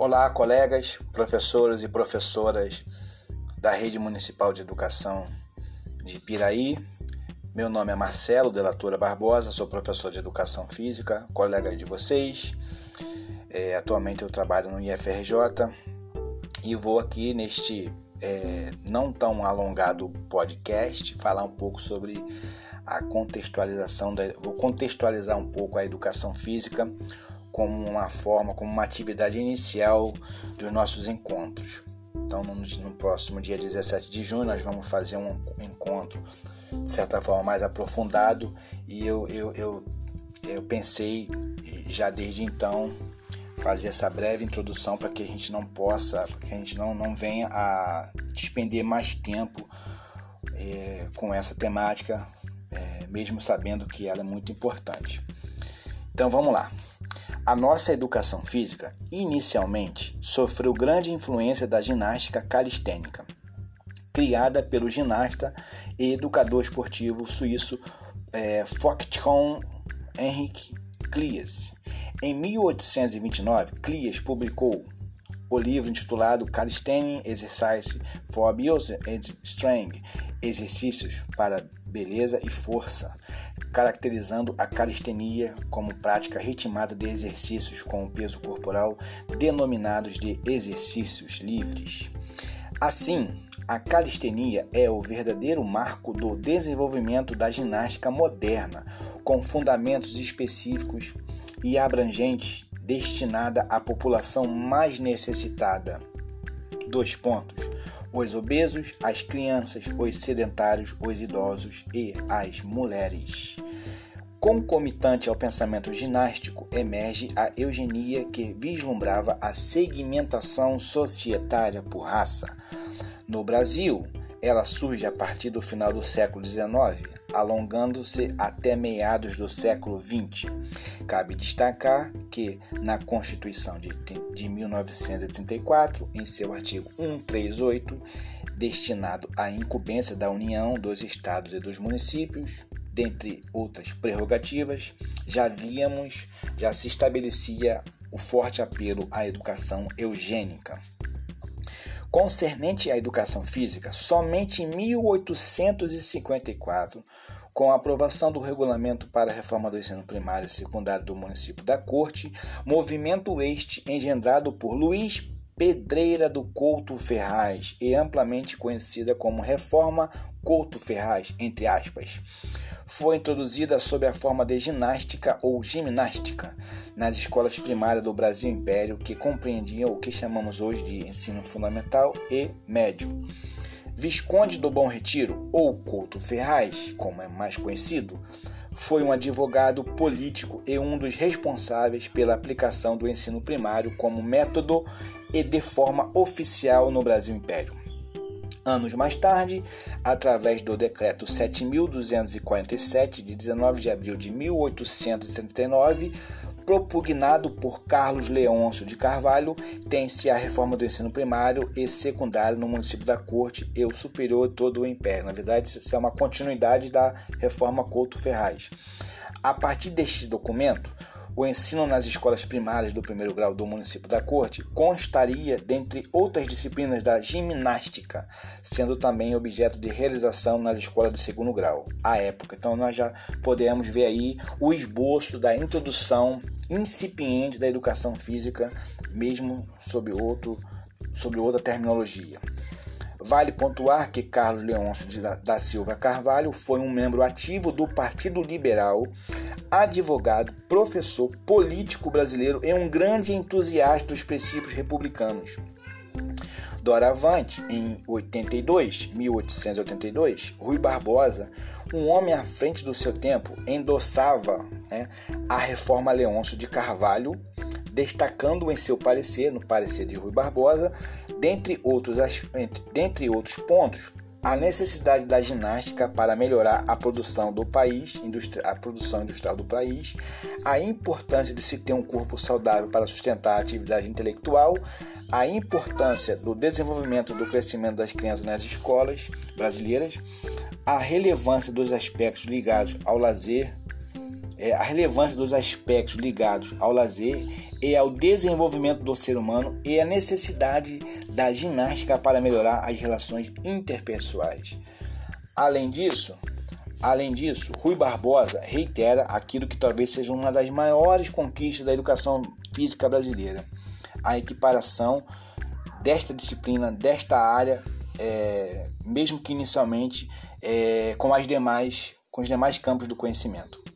Olá, colegas, professores e professoras da Rede Municipal de Educação de Piraí. Meu nome é Marcelo Delatura Barbosa, sou professor de Educação Física, colega de vocês. É, atualmente eu trabalho no IFRJ e vou aqui neste é, não tão alongado podcast falar um pouco sobre a contextualização da, vou contextualizar um pouco a educação física como uma forma, como uma atividade inicial dos nossos encontros. Então, no, no, próximo dia 17 de junho, nós vamos fazer um encontro, de certa forma, mais aprofundado. E eu, eu, eu, eu pensei, já desde então, fazer essa breve introdução para que a gente não possa, para que a gente não, não venha a despender mais tempo é, com essa temática, é, mesmo sabendo que ela é muito importante. Então, vamos lá. A nossa educação física, inicialmente, sofreu grande influência da ginástica calistênica, criada pelo ginasta e educador esportivo suíço é, Fochtron Henrik Klies. Em 1829, Klies publicou o livro intitulado Calisthenics Exercise for Abuse and Strength Exercícios para Beleza e Força, caracterizando a calistenia como prática ritmada de exercícios com peso corporal denominados de exercícios livres. Assim, a calistenia é o verdadeiro marco do desenvolvimento da ginástica moderna, com fundamentos específicos e abrangentes destinada à população mais necessitada. Dois pontos os obesos, as crianças, os sedentários, os idosos e as mulheres. Concomitante ao pensamento ginástico, emerge a eugenia que vislumbrava a segmentação societária por raça. No Brasil, ela surge a partir do final do século XIX, alongando-se até meados do século XX. Cabe destacar que, na Constituição de, de 1934, em seu artigo 138, destinado à incumbência da União, dos Estados e dos municípios, dentre outras prerrogativas, já víamos, já se estabelecia o forte apelo à educação eugênica. Concernente à educação física, somente em 1854, com a aprovação do regulamento para a reforma do ensino primário e secundário do município da Corte, movimento este engendrado por Luiz Pedreira do Couto Ferraz e amplamente conhecida como Reforma Couto Ferraz, entre aspas, foi introduzida sob a forma de ginástica ou gimnástica nas escolas primárias do Brasil Império, que compreendiam o que chamamos hoje de ensino fundamental e médio. Visconde do Bom Retiro, ou Couto Ferraz, como é mais conhecido, foi um advogado político e um dos responsáveis pela aplicação do ensino primário como método e de forma oficial no Brasil Império. Anos mais tarde, através do Decreto 7.247, de 19 de abril de 1879, propugnado por Carlos Leôncio de Carvalho, tem-se a reforma do ensino primário e secundário no município da Corte e o superior todo o Império. Na verdade, isso é uma continuidade da reforma Couto Ferraz. A partir deste documento, o ensino nas escolas primárias do primeiro grau do município da Corte constaria, dentre outras disciplinas, da ginástica, sendo também objeto de realização nas escolas de segundo grau, à época. Então, nós já podemos ver aí o esboço da introdução incipiente da educação física, mesmo sob, outro, sob outra terminologia. Vale pontuar que Carlos Leôncio da Silva Carvalho foi um membro ativo do Partido Liberal, advogado, professor, político brasileiro e um grande entusiasta dos princípios republicanos. Doravante, em 82, 1882, Rui Barbosa, um homem à frente do seu tempo, endossava né, a reforma Leôncio de Carvalho, destacando em seu parecer, no parecer de Rui Barbosa, dentre outros, dentre outros pontos, a necessidade da ginástica para melhorar a produção do país, a produção industrial do país, a importância de se ter um corpo saudável para sustentar a atividade intelectual, a importância do desenvolvimento do crescimento das crianças nas escolas brasileiras, a relevância dos aspectos ligados ao lazer, é, a relevância dos aspectos ligados ao lazer e ao desenvolvimento do ser humano e a necessidade da ginástica para melhorar as relações interpessoais. Além disso, além disso, Rui Barbosa reitera aquilo que talvez seja uma das maiores conquistas da educação física brasileira: a equiparação desta disciplina, desta área, é, mesmo que inicialmente é, com as demais, com os demais campos do conhecimento.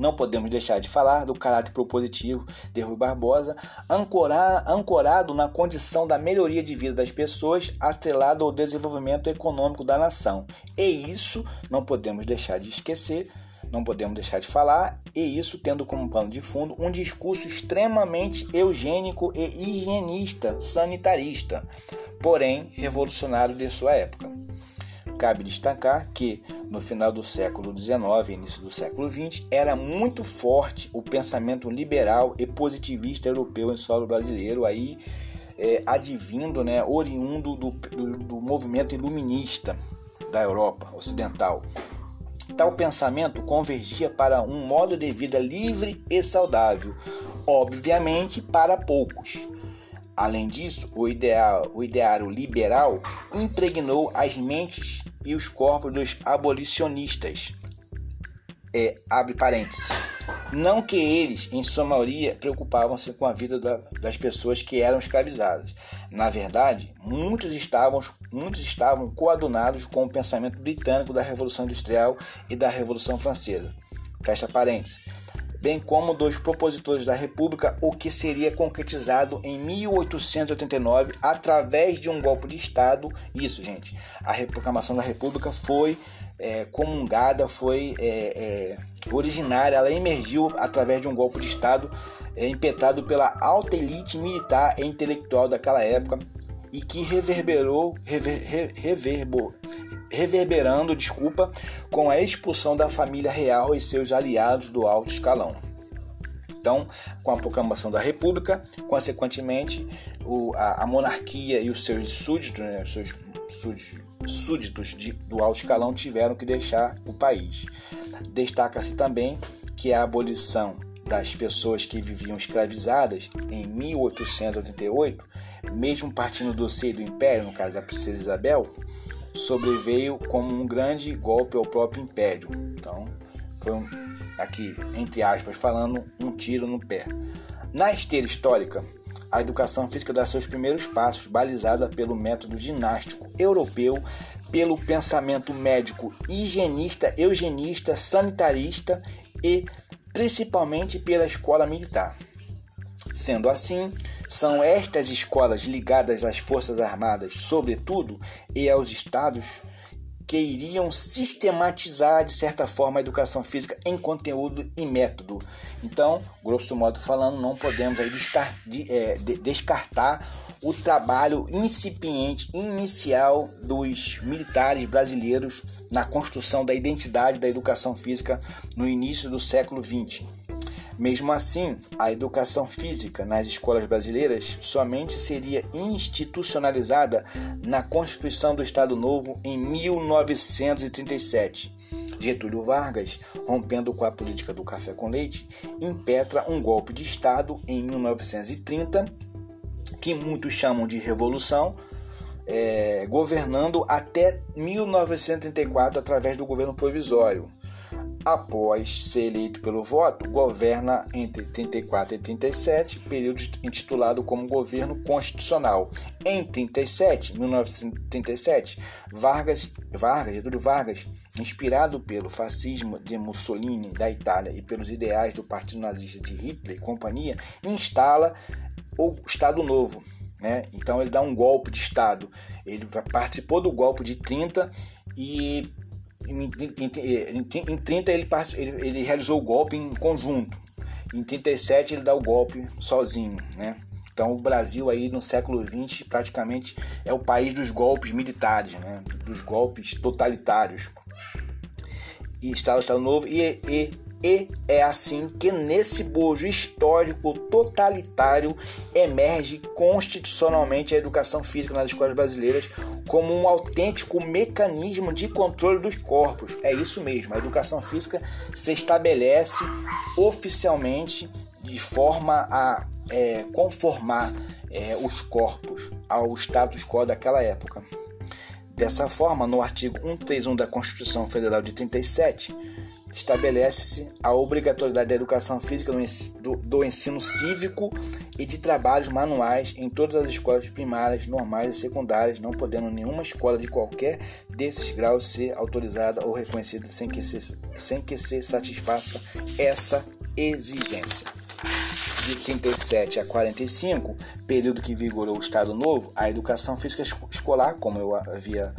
Não podemos deixar de falar do caráter propositivo de Rui Barbosa, ancorar, ancorado na condição da melhoria de vida das pessoas, atrelado ao desenvolvimento econômico da nação. E isso não podemos deixar de esquecer, não podemos deixar de falar, e isso tendo como pano de fundo um discurso extremamente eugênico e higienista, sanitarista, porém revolucionário de sua época. Cabe destacar que, no final do século XIX início do século XX, era muito forte o pensamento liberal e positivista europeu em solo brasileiro, aí é, advindo, né, oriundo do, do, do movimento iluminista da Europa Ocidental. Tal pensamento convergia para um modo de vida livre e saudável, obviamente para poucos Além disso, o, ideal, o ideário liberal impregnou as mentes e os corpos dos abolicionistas. É, abre parênteses. Não que eles, em sua maioria, preocupavam-se com a vida da, das pessoas que eram escravizadas. Na verdade, muitos estavam, muitos estavam coadunados com o pensamento britânico da Revolução Industrial e da Revolução Francesa. Fecha parênteses bem como dos propositores da República, o que seria concretizado em 1889 através de um golpe de Estado. Isso, gente, a proclamação da República foi é, comungada, foi é, é, originária, ela emergiu através de um golpe de Estado é, impetrado pela alta elite militar e intelectual daquela época e que reverberou, rever, reverbo, reverberando, desculpa, com a expulsão da família real e seus aliados do alto escalão. Então, com a proclamação da República, consequentemente, o, a, a, monarquia e os seus súditos, né, os seus súditos de, do alto escalão tiveram que deixar o país. Destaca-se também que a abolição das pessoas que viviam escravizadas em 1888, mesmo partindo do seio do império, no caso da princesa Isabel, sobreveio como um grande golpe ao próprio império. Então, foi um, aqui, entre aspas, falando, um tiro no pé. Na esteira histórica, a educação física dá seus primeiros passos, balizada pelo método ginástico europeu, pelo pensamento médico higienista, eugenista, sanitarista e principalmente pela escola militar. Sendo assim, são estas escolas ligadas às Forças Armadas, sobretudo, e aos Estados, que iriam sistematizar, de certa forma, a educação física em conteúdo e método. Então, grosso modo falando, não podemos aí é, descartar o trabalho incipiente, inicial dos militares brasileiros na construção da identidade da educação física no início do século XX. Mesmo assim, a educação física nas escolas brasileiras somente seria institucionalizada na Constituição do Estado Novo em 1937. Getúlio Vargas, rompendo com a política do café com leite, impetra um golpe de Estado em 1930, que muitos chamam de revolução, é, governando até 1934 através do governo provisório após ser eleito pelo voto, governa entre 34 e 37, período intitulado como governo constitucional. Em 37, 1937, Vargas, Vargas, Getúlio Vargas, inspirado pelo fascismo de Mussolini da Itália e pelos ideais do Partido Nazista de Hitler e companhia, instala o Estado Novo. Né? Então ele dá um golpe de Estado. Ele participou do golpe de 30 e em, em, em 30 ele, ele, ele, realizou o golpe em conjunto. Em 37 ele dá o golpe sozinho, né? Então o Brasil aí no século XX praticamente é o país dos golpes militares, né? Dos golpes totalitários. E está o Estado Novo e, e E é assim que nesse bojo histórico totalitário emerge constitucionalmente a educação física nas escolas brasileiras como um autêntico mecanismo de controle dos corpos. É isso mesmo, a educação física se estabelece oficialmente de forma a é, conformar é, os corpos ao status quo daquela época. Dessa forma, no artigo 131 da Constituição Federal de 37, estabelece-se a obrigatoriedade da educação física do, ensino cívico e de trabalhos manuais em todas as escolas primárias, normais e secundárias, não podendo nenhuma escola de qualquer desses graus ser autorizada ou reconhecida sem que se, sem que se satisfaça essa exigência. De 37 a 45, período que vigorou o Estado Novo, a educação física escolar, como eu havia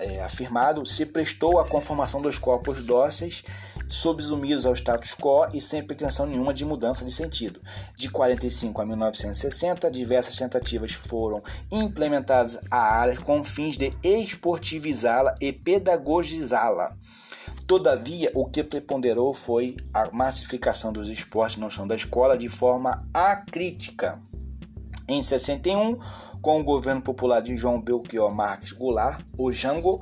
é, afirmado, se prestou à conformação dos corpos dóceis subsumidos ao status quo e sem pretensão nenhuma de mudança de sentido. De 45 a 1960, diversas tentativas foram implementadas à área com fins de esportivizá-la e pedagogizá-la. Todavia, o que preponderou foi a massificação dos esportes no chão da escola de forma acrítica. Em 61, com o governo popular de João Belchior Marques Goulart, o Jango,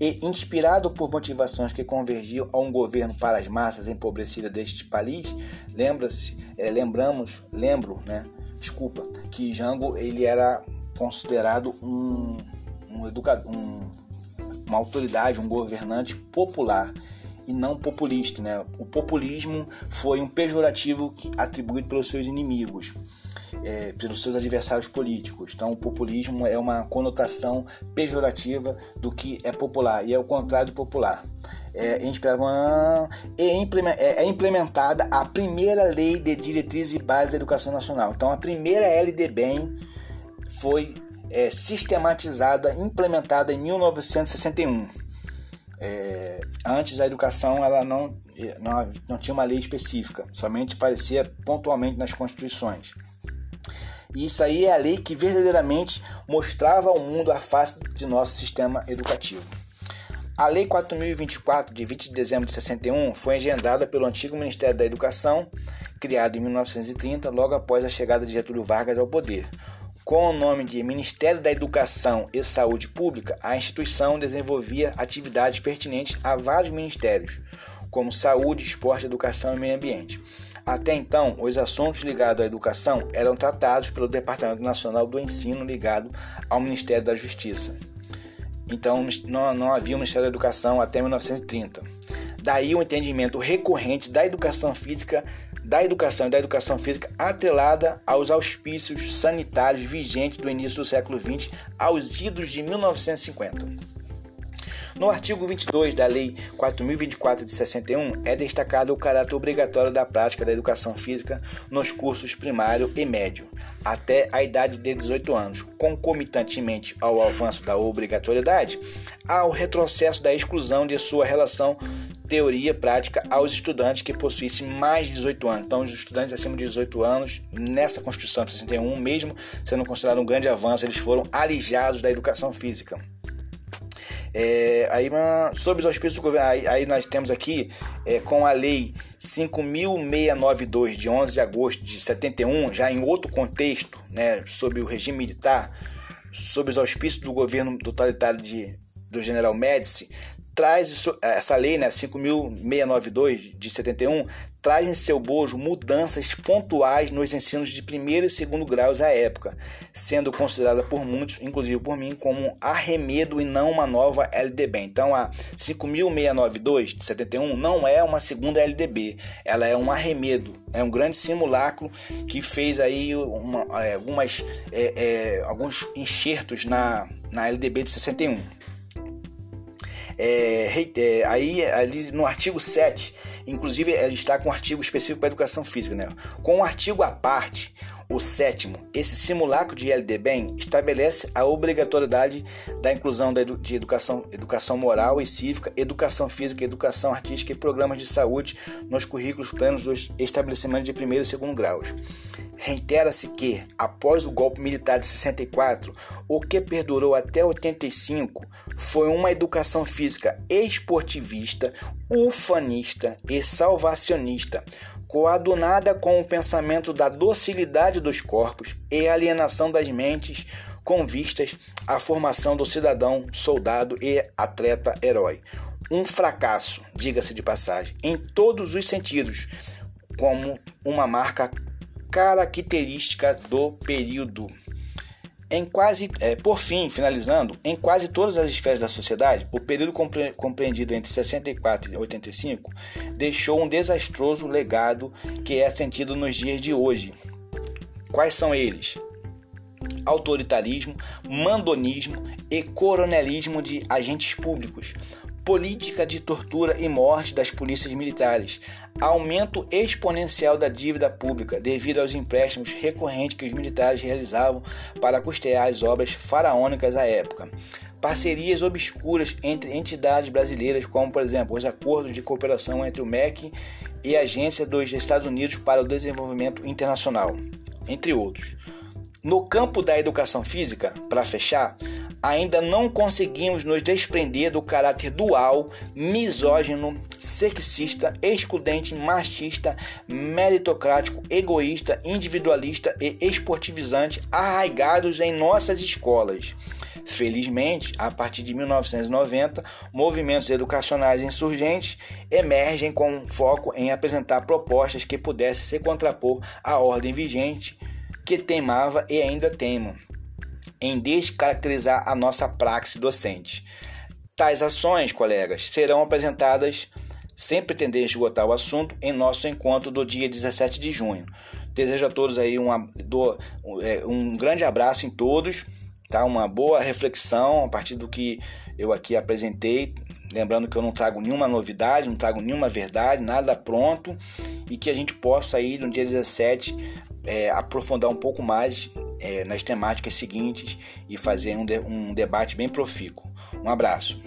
e inspirado por motivações que convergiam a um governo para as massas empobrecidas deste país, lembra-se, é, lembramos, lembro, né? Desculpa, que Jango ele era considerado um, um educador, um, uma autoridade, um governante popular e não populista, né? O populismo foi um pejorativo atribuído pelos seus inimigos é, pelos seus adversários políticos. Então, o populismo é uma conotação pejorativa do que é popular e é o contrário do popular. É, é, é implementada a primeira lei de diretrizes e bases da educação nacional. Então, a primeira LDBEM foi é, sistematizada, implementada em 1961. É, antes a educação ela não, não, não tinha uma lei específica, somente aparecia pontualmente nas constituições. E isso aí é a lei que verdadeiramente mostrava ao mundo a face de nosso sistema educativo. A Lei 4024, de 20 de dezembro de 61, foi engendada pelo antigo Ministério da Educação, criado em 1930, logo após a chegada de Getúlio Vargas ao poder. Com o nome de Ministério da Educação e Saúde Pública, a instituição desenvolvia atividades pertinentes a vários ministérios, como saúde, esporte, educação e meio ambiente. Até então, os assuntos ligados à educação eram tratados pelo Departamento Nacional do Ensino ligado ao Ministério da Justiça. Então, não, não havia o Ministério da Educação até 1930. Daí o entendimento recorrente da educação física, da educação e da educação física atrelada aos auspícios sanitários vigentes do início do século XX aos idos de 1950. No artigo 22 da Lei 4024 de 61 é destacado o caráter obrigatório da prática da educação física nos cursos primário e médio, até a idade de 18 anos, concomitantemente ao avanço da obrigatoriedade, ao retrocesso da exclusão de sua relação teoria prática aos estudantes que possuíssem mais de 18 anos. Então, os estudantes acima de 18 anos, nessa Constituição de 61, mesmo sendo considerado um grande avanço, eles foram alijados da educação física. É, aí, sob os auspícios do governo, aí, aí nós temos aqui, é, com a Lei 5.692, de 11 de agosto de 71, já em outro contexto, né, sob o regime militar, sob os auspícios do governo totalitário de, do general Médici, traz isso, essa lei, né, 5.692 de 71, traz em seu bojo mudanças pontuais nos ensinos de primeiro e segundo graus à época, sendo considerada por muitos, inclusive por mim, como um arremedo e não uma nova LDB. Então a 5692 de 71 não é uma segunda LDB, ela é um arremedo, é um grande simulacro que fez aí uma, é, algumas, é, é, alguns enxertos na, na LDB de 61. É, é, aí, ali no artigo 7, inclusive ele está com um artigo específico para educação física, né? Com um artigo à parte, O sétimo, esse simulacro de LDBEM estabelece a obrigatoriedade da inclusão de educação, educação moral e cívica, educação física, educação artística e programas de saúde nos currículos plenos dos estabelecimentos de primeiro e segundo graus. Reitera-se que, após o golpe militar de 64, o que perdurou até 85 foi uma educação física esportivista, ufanista e salvacionista, coadunada com o pensamento da docilidade dos corpos e alienação das mentes com vistas à formação do cidadão, soldado e atleta herói. Um fracasso, diga-se de passagem, em todos os sentidos, como uma marca característica do período. Em quase, é, por fim, finalizando, em quase todas as esferas da sociedade, o período compre compreendido entre 64 e 85 deixou um desastroso legado que é sentido nos dias de hoje. Quais são eles? Autoritarismo, mandonismo e coronelismo de agentes públicos, política de tortura e morte das polícias militares, aumento exponencial da dívida pública devido aos empréstimos recorrentes que os militares realizavam para custear as obras faraônicas à época, parcerias obscuras entre entidades brasileiras, como por exemplo os acordos de cooperação entre o MEC e a Agência dos Estados Unidos para o Desenvolvimento Internacional, entre outros. No campo da educação física, para fechar, ainda não conseguimos nos desprender do caráter dual, misógino, sexista, excludente, machista, meritocrático, egoísta, individualista e esportivizante arraigados em nossas escolas. Felizmente, a partir de 1990, movimentos educacionais insurgentes emergem com foco em apresentar propostas que pudessem se contrapor à ordem vigente que teimava e ainda teimam em descaracterizar a nossa praxe docente. Tais ações, colegas, serão apresentadas sem pretender esgotar o assunto em nosso encontro do dia 17 de junho. Desejo a todos aí um, é, um grande abraço em todos, tá? Uma boa reflexão a partir do que eu aqui apresentei. Lembrando que eu não trago nenhuma novidade, não trago nenhuma verdade, nada pronto e que a gente possa aí no dia 17 é, aprofundar um pouco mais é, nas temáticas seguintes e fazer um, de, um debate bem profícuo. Um abraço.